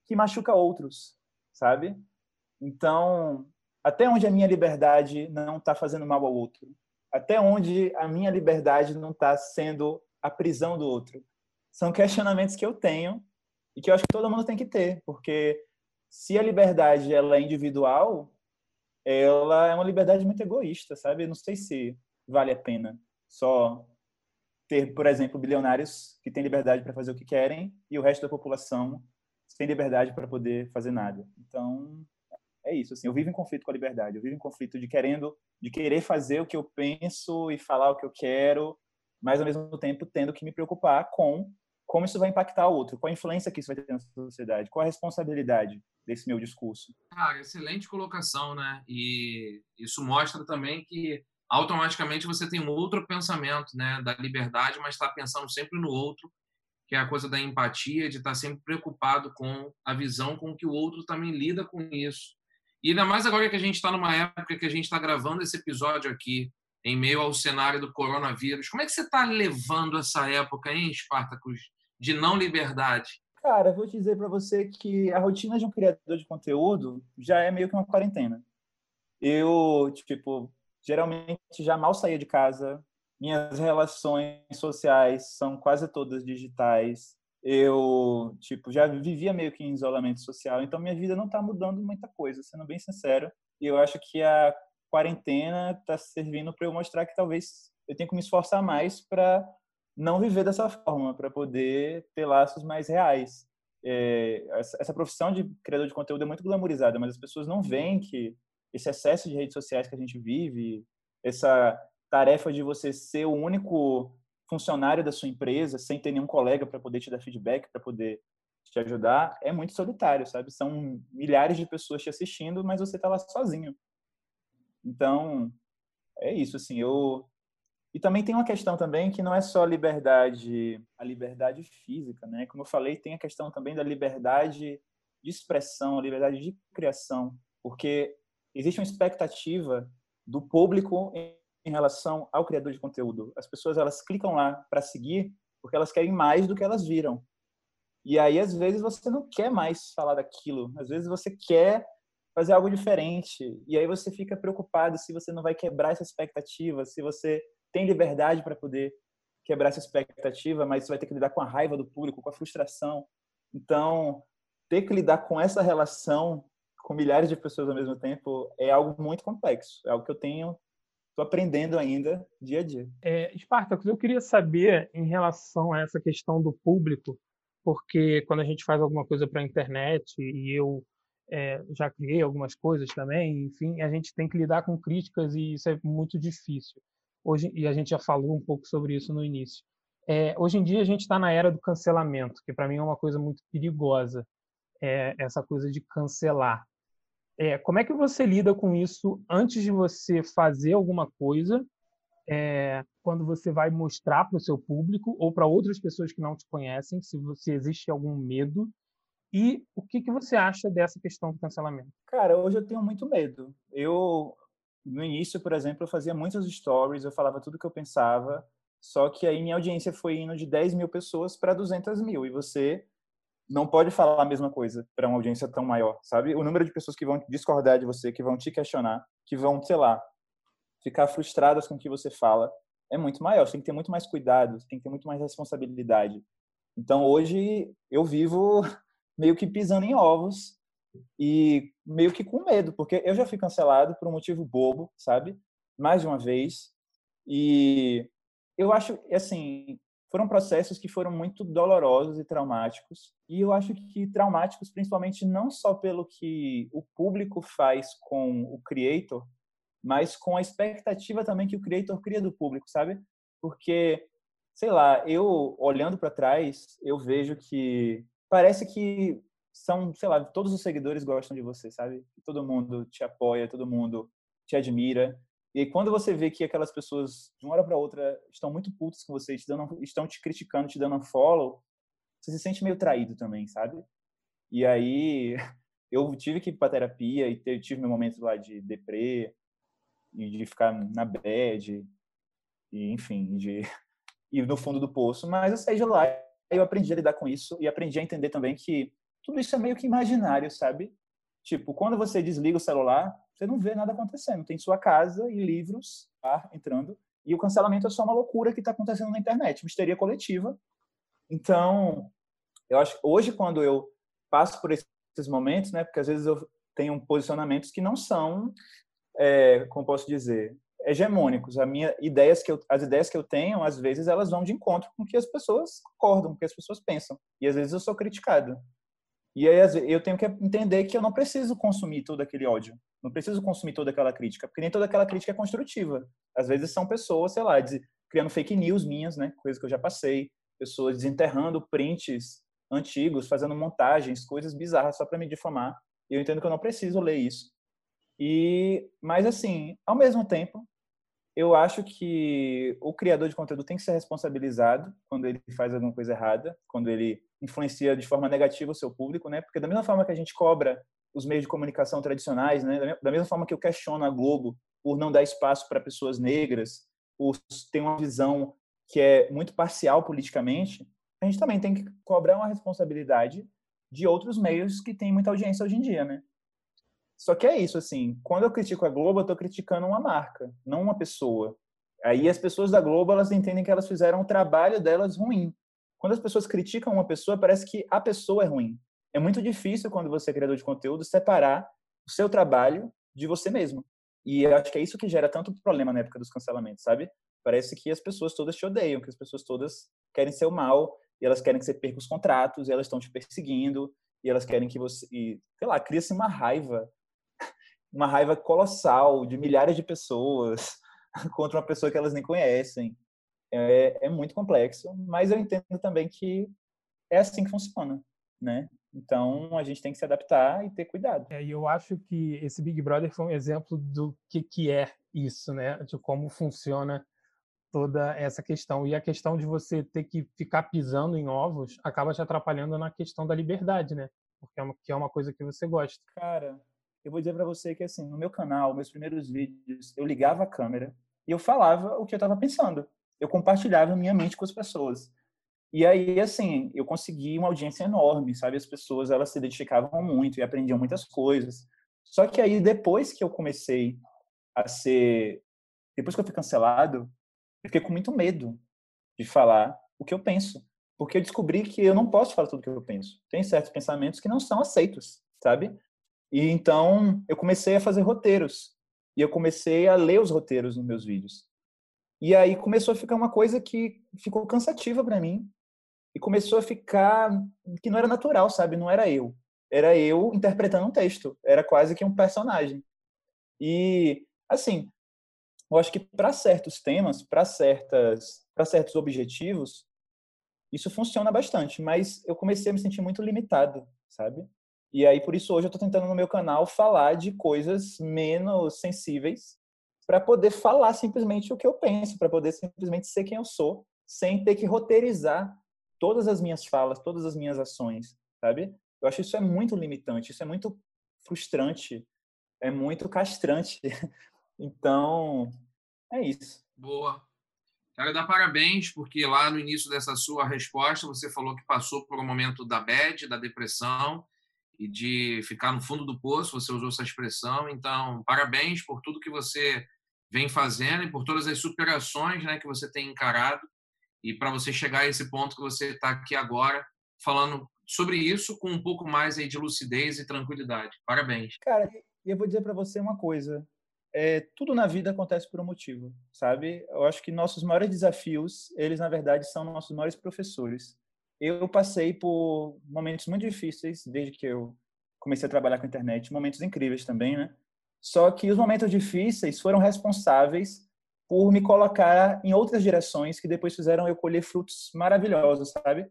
que machuca outros, sabe? Então, até onde a minha liberdade não está fazendo mal ao outro? Até onde a minha liberdade não está sendo a prisão do outro? São questionamentos que eu tenho e que eu acho que todo mundo tem que ter, porque se a liberdade ela é individual, ela é uma liberdade muito egoísta, sabe? Eu não sei se vale a pena só ter, por exemplo, bilionários que têm liberdade para fazer o que querem e o resto da população sem liberdade para poder fazer nada. Então, é isso, assim, eu vivo em conflito com a liberdade, eu vivo em conflito de querendo, de querer fazer o que eu penso e falar o que eu quero mas ao mesmo tempo tendo que me preocupar com como isso vai impactar o outro, qual a influência que isso vai ter na sociedade, qual a responsabilidade desse meu discurso. Ah, excelente colocação, né? E isso mostra também que automaticamente você tem um outro pensamento, né, da liberdade, mas está pensando sempre no outro, que é a coisa da empatia, de estar tá sempre preocupado com a visão com que o outro também lida com isso. E ainda mais agora que a gente está numa época que a gente está gravando esse episódio aqui em meio ao cenário do coronavírus. Como é que você está levando essa época, hein, Spartacus, de não liberdade? Cara, vou dizer para você que a rotina de um criador de conteúdo já é meio que uma quarentena. Eu, tipo, geralmente já mal saía de casa, minhas relações sociais são quase todas digitais. Eu, tipo, já vivia meio que em isolamento social, então minha vida não está mudando muita coisa, sendo bem sincero. E eu acho que a quarentena está servindo para eu mostrar que talvez eu tenha que me esforçar mais para não viver dessa forma, para poder ter laços mais reais. É, essa, essa, profissão de criador de conteúdo é muito glamourizada, mas as pessoas não veem que esse excesso de redes sociais que a gente vive, essa tarefa de você ser o único funcionário da sua empresa, sem ter nenhum colega para poder te dar feedback, para poder te ajudar, é muito solitário, sabe? São milhares de pessoas te assistindo, mas você está lá sozinho. Então, é isso, assim, eu... E também tem uma questão também que não é só a liberdade, a liberdade física, né? Como eu falei, tem a questão também da liberdade de expressão, a liberdade de criação, porque existe uma expectativa do público em relação ao criador de conteúdo. As pessoas elas clicam lá para seguir porque elas querem mais do que elas viram. E aí às vezes você não quer mais falar daquilo, às vezes você quer fazer algo diferente. E aí você fica preocupado se você não vai quebrar essa expectativa, se você tem liberdade para poder quebrar essa expectativa, mas você vai ter que lidar com a raiva do público, com a frustração. Então, ter que lidar com essa relação com milhares de pessoas ao mesmo tempo é algo muito complexo. É algo que eu tenho, estou aprendendo ainda dia a dia. É, Spartacus, eu queria saber em relação a essa questão do público, porque quando a gente faz alguma coisa para a internet e eu é, já criei algumas coisas também, enfim, a gente tem que lidar com críticas e isso é muito difícil. Hoje, e a gente já falou um pouco sobre isso no início. É, hoje em dia a gente está na era do cancelamento, que para mim é uma coisa muito perigosa, é, essa coisa de cancelar. É, como é que você lida com isso antes de você fazer alguma coisa, é, quando você vai mostrar para o seu público ou para outras pessoas que não te conhecem, se, você, existe algum medo e o que, que você acha dessa questão do cancelamento? Cara, hoje eu tenho muito medo. Eu, no início, por exemplo, eu fazia muitos stories, eu falava tudo que eu pensava, só que aí minha audiência foi indo de 10 mil pessoas para 200 mil. E você não pode falar a mesma coisa para uma audiência tão maior, sabe? O número de pessoas que vão discordar de você, que vão te questionar, que vão, sei lá, ficar frustradas com o que você fala, é muito maior. Você tem que ter muito mais cuidado, tem que ter muito mais responsabilidade. Então, hoje, eu vivo meio que pisando em ovos e meio que com medo, porque eu já fui cancelado por um motivo bobo, sabe? Mais de uma vez. E eu acho, assim, foram processos que foram muito dolorosos e traumáticos. E eu acho que traumáticos, principalmente, não só pelo que o público faz com o creator, mas com a expectativa também que o creator cria do público, sabe? Porque, sei lá, eu olhando para trás, eu vejo que parece que são, sei lá, todos os seguidores gostam de você, sabe? Todo mundo te apoia, todo mundo te admira. E quando você vê que aquelas pessoas, de uma hora para outra, estão muito putas com você, te dando, estão te criticando, te dando um follow, você se sente meio traído também, sabe? E aí eu tive que ir para terapia e tive meu momento lá de deprê e de ficar na bad e enfim, de ir no fundo do poço, mas eu saí de lá eu aprendi a lidar com isso e aprendi a entender também que tudo isso é meio que imaginário, sabe? Tipo, quando você desliga o celular, você não vê nada acontecendo. Tem sua casa e livros tá, entrando. E o cancelamento é só uma loucura que está acontecendo na internet, uma histeria coletiva. Então, eu acho hoje, quando eu passo por esses momentos, né, porque às vezes eu tenho posicionamentos que não são, é, como posso dizer, hegemônicos. A minha ideias que eu, as ideias que eu tenho, às vezes elas vão de encontro com o que as pessoas concordam, com o que as pessoas pensam. E às vezes eu sou criticado. E aí eu tenho que entender que eu não preciso consumir todo aquele ódio, não preciso consumir toda aquela crítica, porque nem toda aquela crítica é construtiva. Às vezes são pessoas, sei lá, criando fake news minhas, né, coisas que eu já passei, pessoas desenterrando prints antigos, fazendo montagens, coisas bizarras só para me difamar. E eu entendo que eu não preciso ler isso. E mas assim, ao mesmo tempo, eu acho que o criador de conteúdo tem que ser responsabilizado quando ele faz alguma coisa errada, quando ele influencia de forma negativa o seu público, né? Porque da mesma forma que a gente cobra os meios de comunicação tradicionais, né? Da mesma forma que eu questiono a Globo por não dar espaço para pessoas negras, por ter uma visão que é muito parcial politicamente, a gente também tem que cobrar uma responsabilidade de outros meios que têm muita audiência hoje em dia, né? Só que é isso, assim, quando eu critico a Globo, eu estou criticando uma marca, não uma pessoa. Aí as pessoas da Globo, elas entendem que elas fizeram o trabalho delas ruim. Quando as pessoas criticam uma pessoa, parece que a pessoa é ruim. É muito difícil, quando você é criador de conteúdo, separar o seu trabalho de você mesmo. E eu acho que é isso que gera tanto problema na época dos cancelamentos, sabe? Parece que as pessoas todas te odeiam, que as pessoas todas querem ser o mal, e elas querem que você perca os contratos, e elas estão te perseguindo, e elas querem que você, e, sei lá, cria-se uma raiva uma raiva colossal de milhares de pessoas contra uma pessoa que elas nem conhecem. É, é muito complexo, mas eu entendo também que é assim que funciona, né? Então a gente tem que se adaptar e ter cuidado. É, e eu acho que esse Big Brother foi um exemplo do que, que é isso, né? De como funciona toda essa questão. E a questão de você ter que ficar pisando em ovos acaba te atrapalhando na questão da liberdade, né? Porque é uma, que é uma coisa que você gosta. Cara, eu vou dizer para você que assim, no meu canal, meus primeiros vídeos, eu ligava a câmera e eu falava o que eu estava pensando. Eu compartilhava minha mente com as pessoas. E aí, assim, eu consegui uma audiência enorme, sabe? As pessoas, elas se identificavam muito e aprendiam muitas coisas. Só que aí, depois que eu comecei a ser. Depois que eu fui cancelado, eu fiquei com muito medo de falar o que eu penso. Porque eu descobri que eu não posso falar tudo o que eu penso. Tem certos pensamentos que não são aceitos, sabe? E então eu comecei a fazer roteiros. E eu comecei a ler os roteiros nos meus vídeos. E aí começou a ficar uma coisa que ficou cansativa para mim. E começou a ficar que não era natural, sabe? Não era eu era eu interpretando um texto, era quase que um personagem. E assim, eu acho que para certos temas, para certas, para certos objetivos, isso funciona bastante, mas eu comecei a me sentir muito limitado, sabe? E aí por isso hoje eu estou tentando no meu canal falar de coisas menos sensíveis para poder falar simplesmente o que eu penso, para poder simplesmente ser quem eu sou, sem ter que roteirizar todas as minhas falas, todas as minhas ações, sabe? Eu acho isso é muito limitante, isso é muito frustrante, é muito castrante. Então, é isso. Boa. Quero dar parabéns, porque lá no início dessa sua resposta você falou que passou por um momento da bad, da depressão e de ficar no fundo do poço, você usou essa expressão. Então, parabéns por tudo que você vem fazendo e por todas as superações né, que você tem encarado e para você chegar a esse ponto que você está aqui agora, falando sobre isso com um pouco mais aí de lucidez e tranquilidade. Parabéns. Cara, e eu vou dizer para você uma coisa. É, tudo na vida acontece por um motivo, sabe? Eu acho que nossos maiores desafios, eles na verdade são nossos maiores professores. Eu passei por momentos muito difíceis desde que eu comecei a trabalhar com a internet, momentos incríveis também, né? Só que os momentos difíceis foram responsáveis por me colocar em outras direções que depois fizeram eu colher frutos maravilhosos, sabe?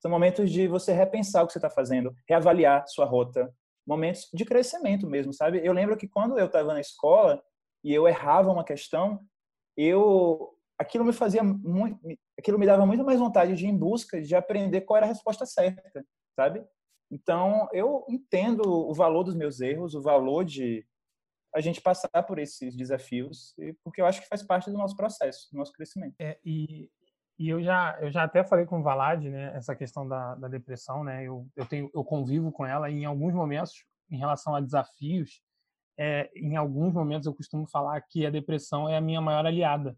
São momentos de você repensar o que você está fazendo, reavaliar sua rota, momentos de crescimento mesmo, sabe? Eu lembro que quando eu estava na escola e eu errava uma questão, eu aquilo me fazia muito, aquilo me dava muito mais vontade de ir em busca de aprender qual era a resposta certa, sabe? Então, eu entendo o valor dos meus erros, o valor de a gente passar por esses desafios, porque eu acho que faz parte do nosso processo, do nosso crescimento. É, e e eu já, eu já até falei com o Valad, né, essa questão da, da depressão, né, eu, eu, tenho, eu convivo com ela e em alguns momentos, em relação a desafios, é, em alguns momentos eu costumo falar que a depressão é a minha maior aliada,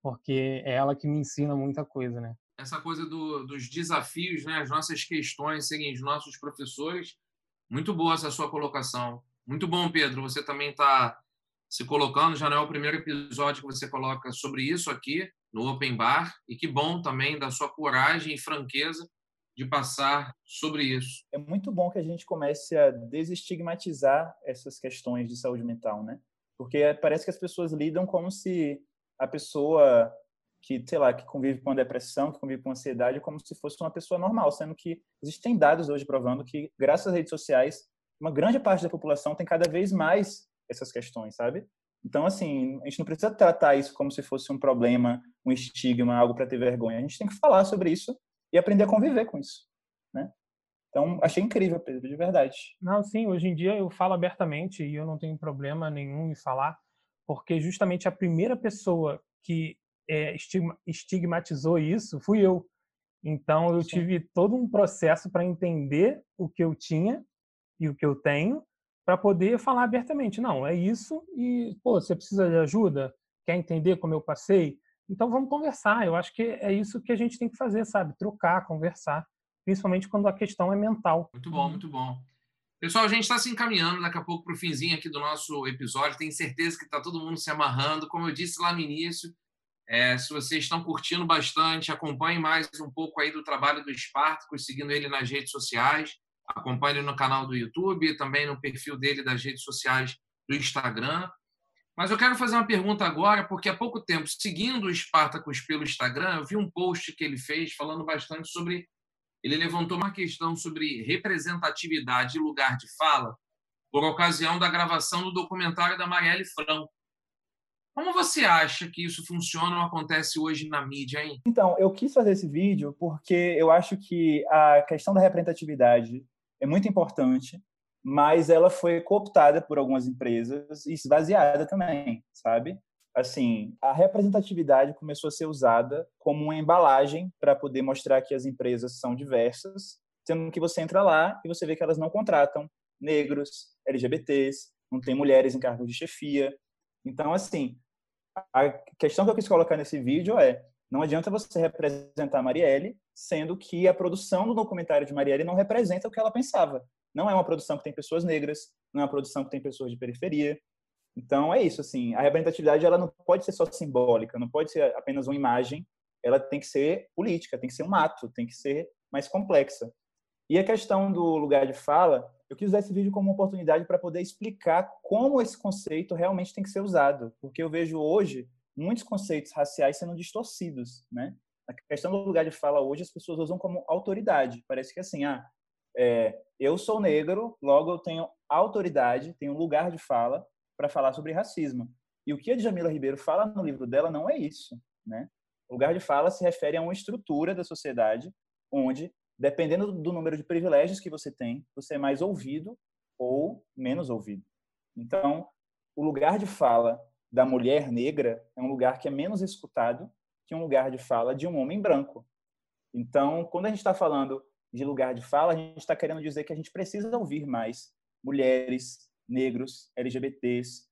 porque é ela que me ensina muita coisa, né. Essa coisa do, dos desafios, né, as nossas questões serem os nossos professores, muito boa essa sua colocação. Muito bom, Pedro, você também está se colocando, já não é o primeiro episódio que você coloca sobre isso aqui, no Open Bar e que bom também da sua coragem e franqueza de passar sobre isso. É muito bom que a gente comece a desestigmatizar essas questões de saúde mental, né? Porque parece que as pessoas lidam como se a pessoa que, sei lá, que convive com a depressão, que convive com ansiedade, como se fosse uma pessoa normal, sendo que existem dados hoje provando que, graças às redes sociais, uma grande parte da população tem cada vez mais essas questões, sabe? Então, assim, a gente não precisa tratar isso como se fosse um problema, um estigma, algo para ter vergonha. A gente tem que falar sobre isso e aprender a conviver com isso, né? Então, achei incrível, Pedro, de verdade. Não, sim, hoje em dia eu falo abertamente e eu não tenho problema nenhum em falar, porque justamente a primeira pessoa que é, estigmatizou isso fui eu. Então, eu sim. tive todo um processo para entender o que eu tinha e o que eu tenho para poder falar abertamente. Não, é isso e, pô, você precisa de ajuda? Quer entender como eu passei? Então vamos conversar. Eu acho que é isso que a gente tem que fazer, sabe? Trocar, conversar, principalmente quando a questão é mental. Muito bom, muito bom. Pessoal, a gente está se encaminhando daqui a pouco para o finzinho aqui do nosso episódio. Tenho certeza que está todo mundo se amarrando. Como eu disse lá no início, é, se vocês estão curtindo bastante, acompanhem mais um pouco aí do trabalho do Espartaco, seguindo ele nas redes sociais. Acompanhe no canal do YouTube, também no perfil dele das redes sociais do Instagram. Mas eu quero fazer uma pergunta agora, porque há pouco tempo, seguindo o Spartacus pelo Instagram, eu vi um post que ele fez falando bastante sobre. Ele levantou uma questão sobre representatividade e lugar de fala por ocasião da gravação do documentário da Marielle Franco. Como você acha que isso funciona ou acontece hoje na mídia, hein? Então, eu quis fazer esse vídeo porque eu acho que a questão da representatividade é muito importante, mas ela foi cooptada por algumas empresas e esvaziada também, sabe? Assim, a representatividade começou a ser usada como uma embalagem para poder mostrar que as empresas são diversas, sendo que você entra lá e você vê que elas não contratam negros, LGBTs, não tem mulheres em cargos de chefia. Então, assim, a questão que eu quis colocar nesse vídeo é não adianta você representar a Marielle, sendo que a produção do documentário de Marielle não representa o que ela pensava. Não é uma produção que tem pessoas negras, não é uma produção que tem pessoas de periferia. Então é isso, assim, a representatividade ela não pode ser só simbólica, não pode ser apenas uma imagem, ela tem que ser política, tem que ser um ato, tem que ser mais complexa. E a questão do lugar de fala, eu quis usar esse vídeo como uma oportunidade para poder explicar como esse conceito realmente tem que ser usado, porque eu vejo hoje muitos conceitos raciais sendo distorcidos, né? A questão do lugar de fala hoje as pessoas usam como autoridade. Parece que assim, ah, é, eu sou negro, logo eu tenho autoridade, tenho lugar de fala para falar sobre racismo. E o que a Djamila Ribeiro fala no livro dela não é isso, né? O lugar de fala se refere a uma estrutura da sociedade onde, dependendo do número de privilégios que você tem, você é mais ouvido ou menos ouvido. Então, o lugar de fala da mulher negra é um lugar que é menos escutado que um lugar de fala de um homem branco. Então, quando a gente está falando de lugar de fala, a gente está querendo dizer que a gente precisa ouvir mais mulheres, negros, LGBTs,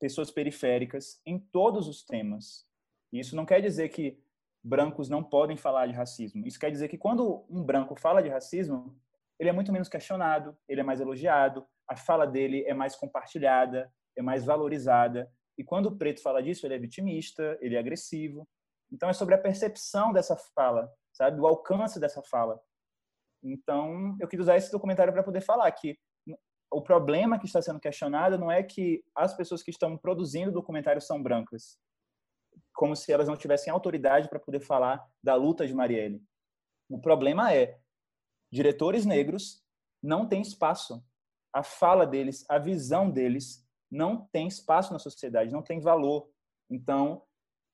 pessoas periféricas em todos os temas. Isso não quer dizer que brancos não podem falar de racismo. Isso quer dizer que quando um branco fala de racismo, ele é muito menos questionado, ele é mais elogiado, a fala dele é mais compartilhada, é mais valorizada. E quando o preto fala disso, ele é vitimista, ele é agressivo. Então é sobre a percepção dessa fala, sabe, o alcance dessa fala. Então eu quis usar esse documentário para poder falar que o problema que está sendo questionado não é que as pessoas que estão produzindo o documentário são brancas, como se elas não tivessem autoridade para poder falar da luta de Marielle. O problema é diretores negros não têm espaço. A fala deles, a visão deles não tem espaço na sociedade, não tem valor. Então,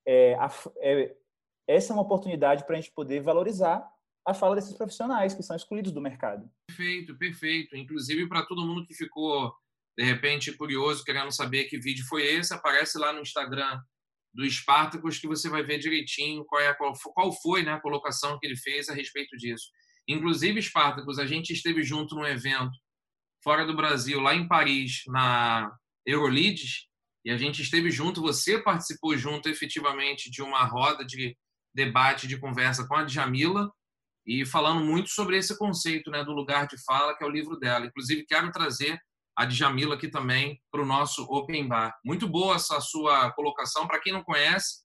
é, a, é, essa é uma oportunidade para a gente poder valorizar a fala desses profissionais que são excluídos do mercado. Perfeito, perfeito. Inclusive, para todo mundo que ficou, de repente, curioso, querendo saber que vídeo foi esse, aparece lá no Instagram do Spartacus que você vai ver direitinho qual, é, qual, qual foi né, a colocação que ele fez a respeito disso. Inclusive, Spartacus, a gente esteve junto num evento fora do Brasil, lá em Paris, na Euroleads, e a gente esteve junto, você participou junto efetivamente de uma roda de debate, de conversa com a Djamila, e falando muito sobre esse conceito né, do lugar de fala, que é o livro dela. Inclusive, quero trazer a Djamila aqui também para o nosso Open Bar. Muito boa essa sua colocação. Para quem não conhece,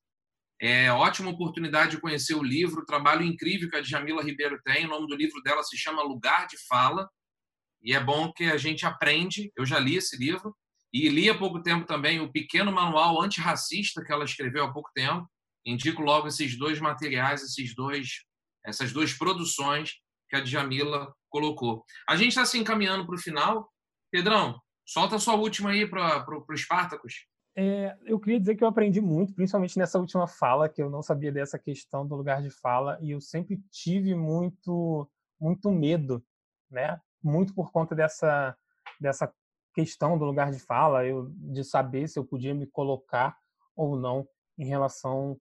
é ótima oportunidade de conhecer o livro, o trabalho incrível que a Djamila Ribeiro tem. O nome do livro dela se chama Lugar de Fala. E é bom que a gente aprende. Eu já li esse livro e li há pouco tempo também o pequeno manual antirracista que ela escreveu há pouco tempo. Indico logo esses dois materiais, esses dois, essas duas produções que a Djamila colocou. A gente está se encaminhando para o final. Pedrão, solta a sua última aí para o Espartacus. É, eu queria dizer que eu aprendi muito, principalmente nessa última fala, que eu não sabia dessa questão do lugar de fala, e eu sempre tive muito, muito medo, né? Muito por conta dessa, dessa questão do lugar de fala, eu, de saber se eu podia me colocar ou não em relação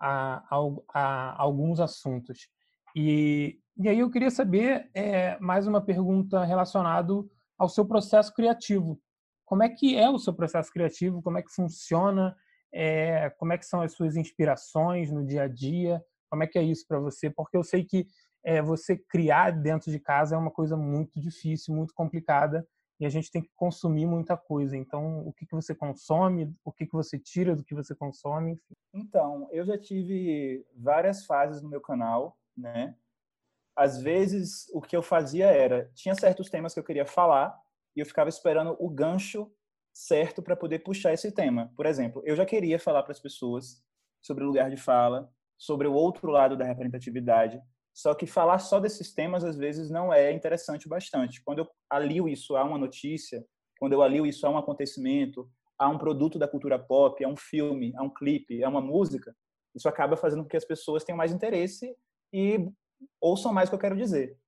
a, a, a alguns assuntos. E, e aí eu queria saber é, mais uma pergunta relacionada ao seu processo criativo. Como é que é o seu processo criativo? Como é que funciona? É, como é que são as suas inspirações no dia a dia? Como é que é isso para você? Porque eu sei que é, você criar dentro de casa é uma coisa muito difícil, muito complicada e a gente tem que consumir muita coisa. Então, o que, que você consome, o que, que você tira do que você consome? Enfim. Então, eu já tive várias fases no meu canal, né? Às vezes, o que eu fazia era, tinha certos temas que eu queria falar e eu ficava esperando o gancho certo para poder puxar esse tema. Por exemplo, eu já queria falar para as pessoas sobre o lugar de fala, sobre o outro lado da representatividade, só que falar só desses temas às vezes não é interessante bastante. Quando eu alio isso a uma notícia, quando eu alio isso a um acontecimento, a um produto da cultura pop, a um filme, a um clipe, a uma música, isso acaba fazendo com que as pessoas tenham mais interesse e ouçam mais o que eu quero dizer.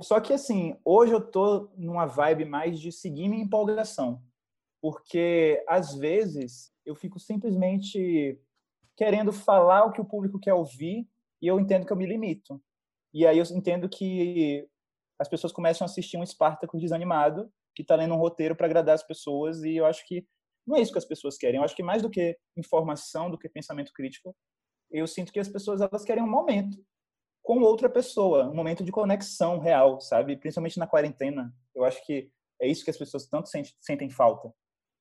Só que assim, hoje eu tô numa vibe mais de seguir minha empolgação, porque às vezes eu fico simplesmente querendo falar o que o público quer ouvir e eu entendo que eu me limito. E aí eu entendo que as pessoas começam a assistir um Espartaco desanimado, que está lendo um roteiro para agradar as pessoas, e eu acho que não é isso que as pessoas querem. Eu acho que mais do que informação, do que pensamento crítico, eu sinto que as pessoas elas querem um momento com outra pessoa, um momento de conexão real, sabe? Principalmente na quarentena. Eu acho que é isso que as pessoas tanto sentem falta.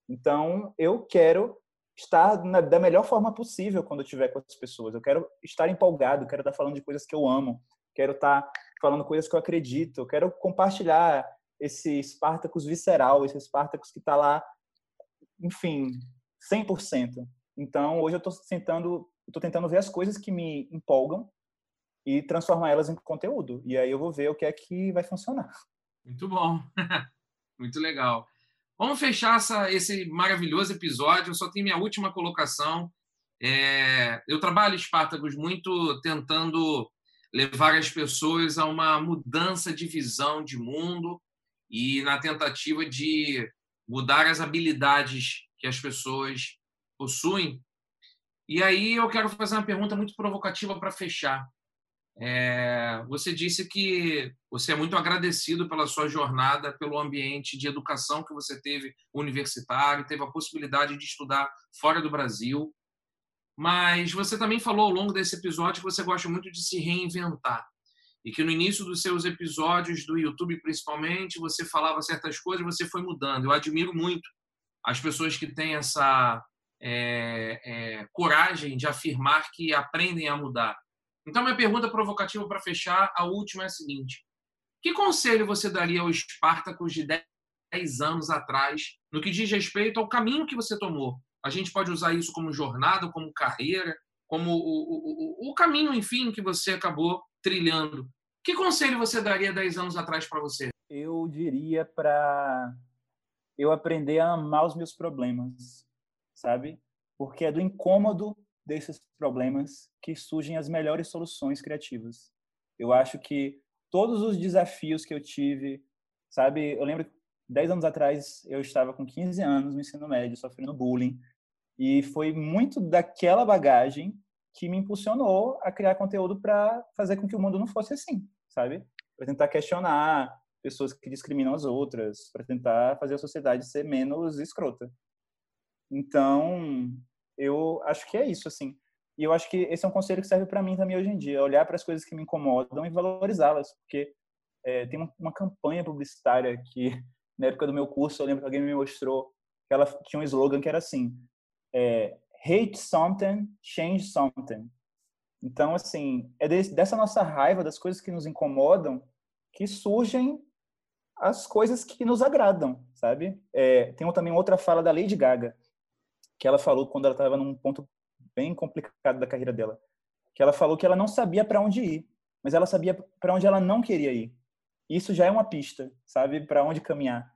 Então, eu quero estar na, da melhor forma possível quando eu estiver com as pessoas. Eu quero estar empolgado, quero estar falando de coisas que eu amo, quero estar falando coisas que eu acredito, eu quero compartilhar esse Spartacus visceral, esse Spartacus que está lá, enfim, 100%. Então, hoje eu estou tentando, estou tentando ver as coisas que me empolgam e transformar elas em conteúdo. E aí eu vou ver o que é que vai funcionar. Muito bom. Muito legal. Vamos fechar essa, esse maravilhoso episódio. Eu só tenho minha última colocação. É, eu trabalho, Espartacus, muito tentando levar as pessoas a uma mudança de visão de mundo e na tentativa de mudar as habilidades que as pessoas possuem. E aí eu quero fazer uma pergunta muito provocativa para fechar. É, você disse que você é muito agradecido pela sua jornada, pelo ambiente de educação que você teve universitário, teve a possibilidade de estudar fora do Brasil. Mas você também falou ao longo desse episódio que você gosta muito de se reinventar. E que no início dos seus episódios do YouTube, principalmente, você falava certas coisas, você foi mudando. Eu admiro muito as pessoas que têm essa é, é, coragem de afirmar que aprendem a mudar. Então, minha pergunta provocativa para fechar, a última é a seguinte: que conselho você daria aos Espartacos de 10 anos atrás no que diz respeito ao caminho que você tomou? A gente pode usar isso como jornada, como carreira, como o, o, o caminho, enfim, que você acabou trilhando. Que conselho você daria 10 anos atrás para você? Eu diria para eu aprender a amar os meus problemas, sabe? Porque é do incômodo desses problemas que surgem as melhores soluções criativas. Eu acho que todos os desafios que eu tive, sabe, eu lembro que 10 anos atrás eu estava com 15 anos no ensino médio, sofrendo bullying, e foi muito daquela bagagem que me impulsionou a criar conteúdo para fazer com que o mundo não fosse assim, sabe? Para tentar questionar pessoas que discriminam as outras, para tentar fazer a sociedade ser menos escrota. Então, eu acho que é isso, assim. E eu acho que esse é um conselho que serve para mim também hoje em dia, olhar para as coisas que me incomodam e valorizá-las, porque é, tem uma, uma, campanha publicitária que, na época do meu curso, eu lembro que alguém me mostrou que ela tinha um slogan que era assim, é, hate something, change something. Então, assim, é dessa nossa raiva, das coisas que nos incomodam, que surgem as coisas que nos agradam, sabe? É, tem também outra fala da Lady Gaga, que ela falou quando ela estava num ponto bem complicado da carreira dela, que ela falou que ela não sabia para onde ir, mas ela sabia para onde ela não queria ir. Isso já é uma pista, sabe, para onde caminhar.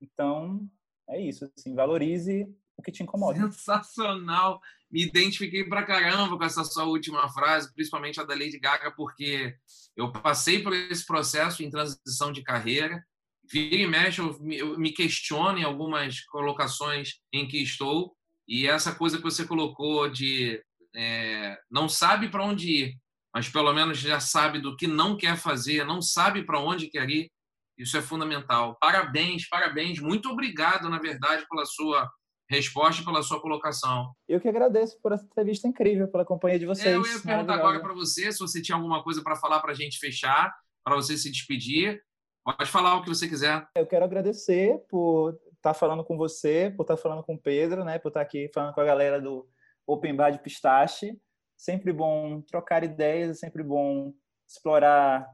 Então, é isso, assim, valorize o que te incomoda. Sensacional. Me identifiquei pra caramba com essa sua última frase, principalmente a da Lady Gaga, porque eu passei por esse processo em transição de carreira. Vira e mexe, eu me questiono em algumas colocações em que estou, e essa coisa que você colocou de é, não sabe para onde ir, mas pelo menos já sabe do que não quer fazer, não sabe para onde quer ir, isso é fundamental. Parabéns, parabéns. Muito obrigado, na verdade, pela sua resposta e pela sua colocação. Eu que agradeço por essa entrevista incrível, pela companhia de vocês. É, eu ia perguntar agora para você se você tinha alguma coisa para falar para a gente fechar, para você se despedir. Pode falar o que você quiser. Eu quero agradecer por estar tá falando com você, por estar tá falando com o Pedro, né, por estar tá aqui falando com a galera do Open Bar de Pistache. Sempre bom trocar ideias, é sempre bom explorar.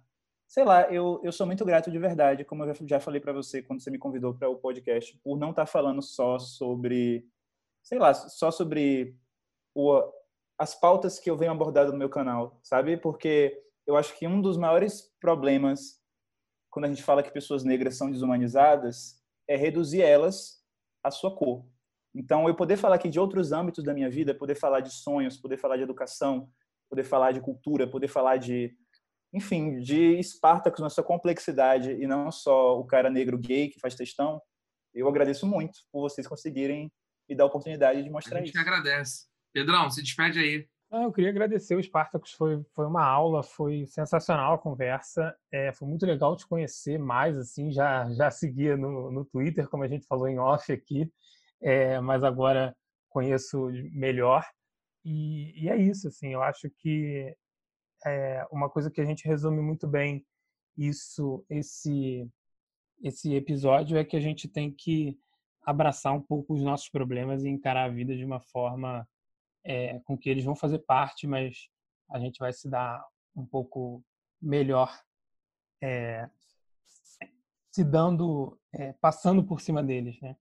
Sei lá, eu, eu sou muito grato de verdade, como eu já falei para você quando você me convidou para o podcast, por não estar falando só sobre, sei lá, só sobre o, as pautas que eu venho abordando no meu canal, sabe? Porque eu acho que um dos maiores problemas quando a gente fala que pessoas negras são desumanizadas é reduzir elas à sua cor. Então, eu poder falar aqui de outros âmbitos da minha vida, poder falar de sonhos, poder falar de educação, poder falar de cultura, poder falar de, enfim, de Espartacus na sua complexidade e não só o cara negro gay que faz textão, eu agradeço muito por vocês conseguirem me dar a oportunidade de mostrar isso. A gente isso. agradece. Pedrão, se despede aí. Ah, eu queria agradecer o Spartacus, foi, foi uma aula, foi sensacional a conversa, é, foi muito legal te conhecer mais, assim, já, já seguia no, no Twitter, como a gente falou em off aqui, é, mas agora conheço melhor, e, e, é isso, assim, eu acho que é uma coisa que a gente resume muito bem isso, esse, esse episódio é que a gente tem que abraçar um pouco os nossos problemas e encarar a vida de uma forma é, com que eles vão fazer parte, mas a gente vai se dar um pouco melhor é, se dando, é, passando por cima deles, né?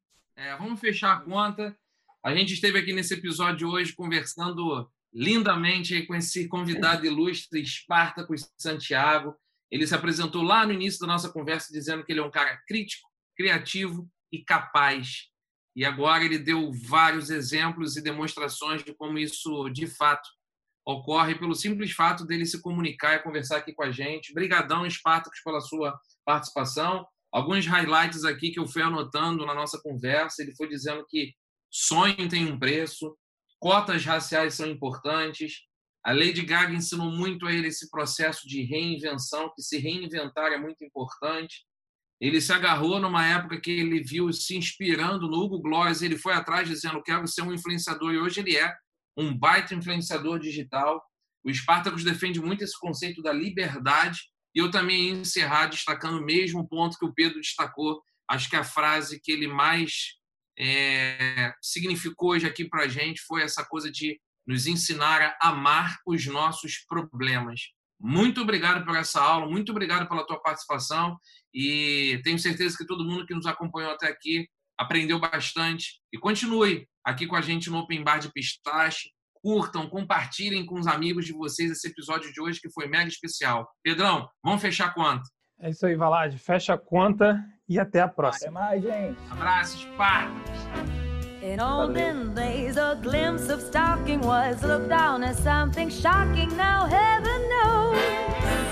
vamos fechar a conta. A gente esteve aqui nesse episódio hoje conversando lindamente com esse convidado ilustre, Espartacus Santiago. Ele se apresentou lá no início da nossa conversa dizendo que ele é um cara crítico, criativo e capaz. E agora ele deu vários exemplos e demonstrações de como isso de fato ocorre pelo simples fato dele se comunicar e conversar aqui com a gente. Obrigadão, Spartacus, pela sua participação. Alguns highlights aqui que eu fui anotando na nossa conversa. Ele foi dizendo que sonho tem um preço, cotas raciais são importantes. A Lady Gaga ensinou muito a ele esse processo de reinvenção, que se reinventar é muito importante. Ele se agarrou numa época que ele viu se inspirando no Hugo Gloss, ele foi atrás dizendo quero ser um influenciador e hoje ele é um baita influenciador digital. O Spartacus defende muito esse conceito da liberdade e eu também ia encerrar destacando o mesmo ponto que o Pedro destacou. Acho que a frase que ele mais é, significou hoje aqui para a gente foi essa coisa de nos ensinar a amar os nossos problemas. Muito obrigado por essa aula, muito obrigado pela tua participação e tenho certeza que todo mundo que nos acompanhou até aqui aprendeu bastante e continue aqui com a gente no Open Bar de Pistache. Curtam, compartilhem com os amigos de vocês esse episódio de hoje que foi mega especial. Pedrão, vamos fechar a conta. É isso aí, Valade. Fecha a conta e até a próxima. Até mais, gente. Abraços, Spartacus. In olden days, a glimpse of stocking was looked down as something shocking. Now, heaven knows.